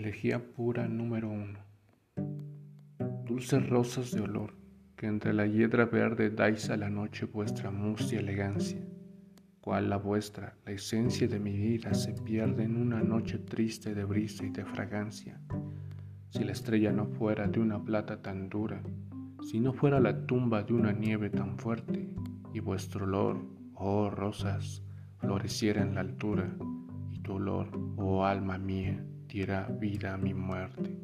Elegía pura número uno. Dulces rosas de olor, que entre la hiedra verde dais a la noche vuestra mustia elegancia, cual la vuestra, la esencia de mi vida se pierde en una noche triste de brisa y de fragancia. Si la estrella no fuera de una plata tan dura, si no fuera la tumba de una nieve tan fuerte, y vuestro olor, oh rosas, floreciera en la altura, y tu olor, oh alma mía, diera vida a mi muerte.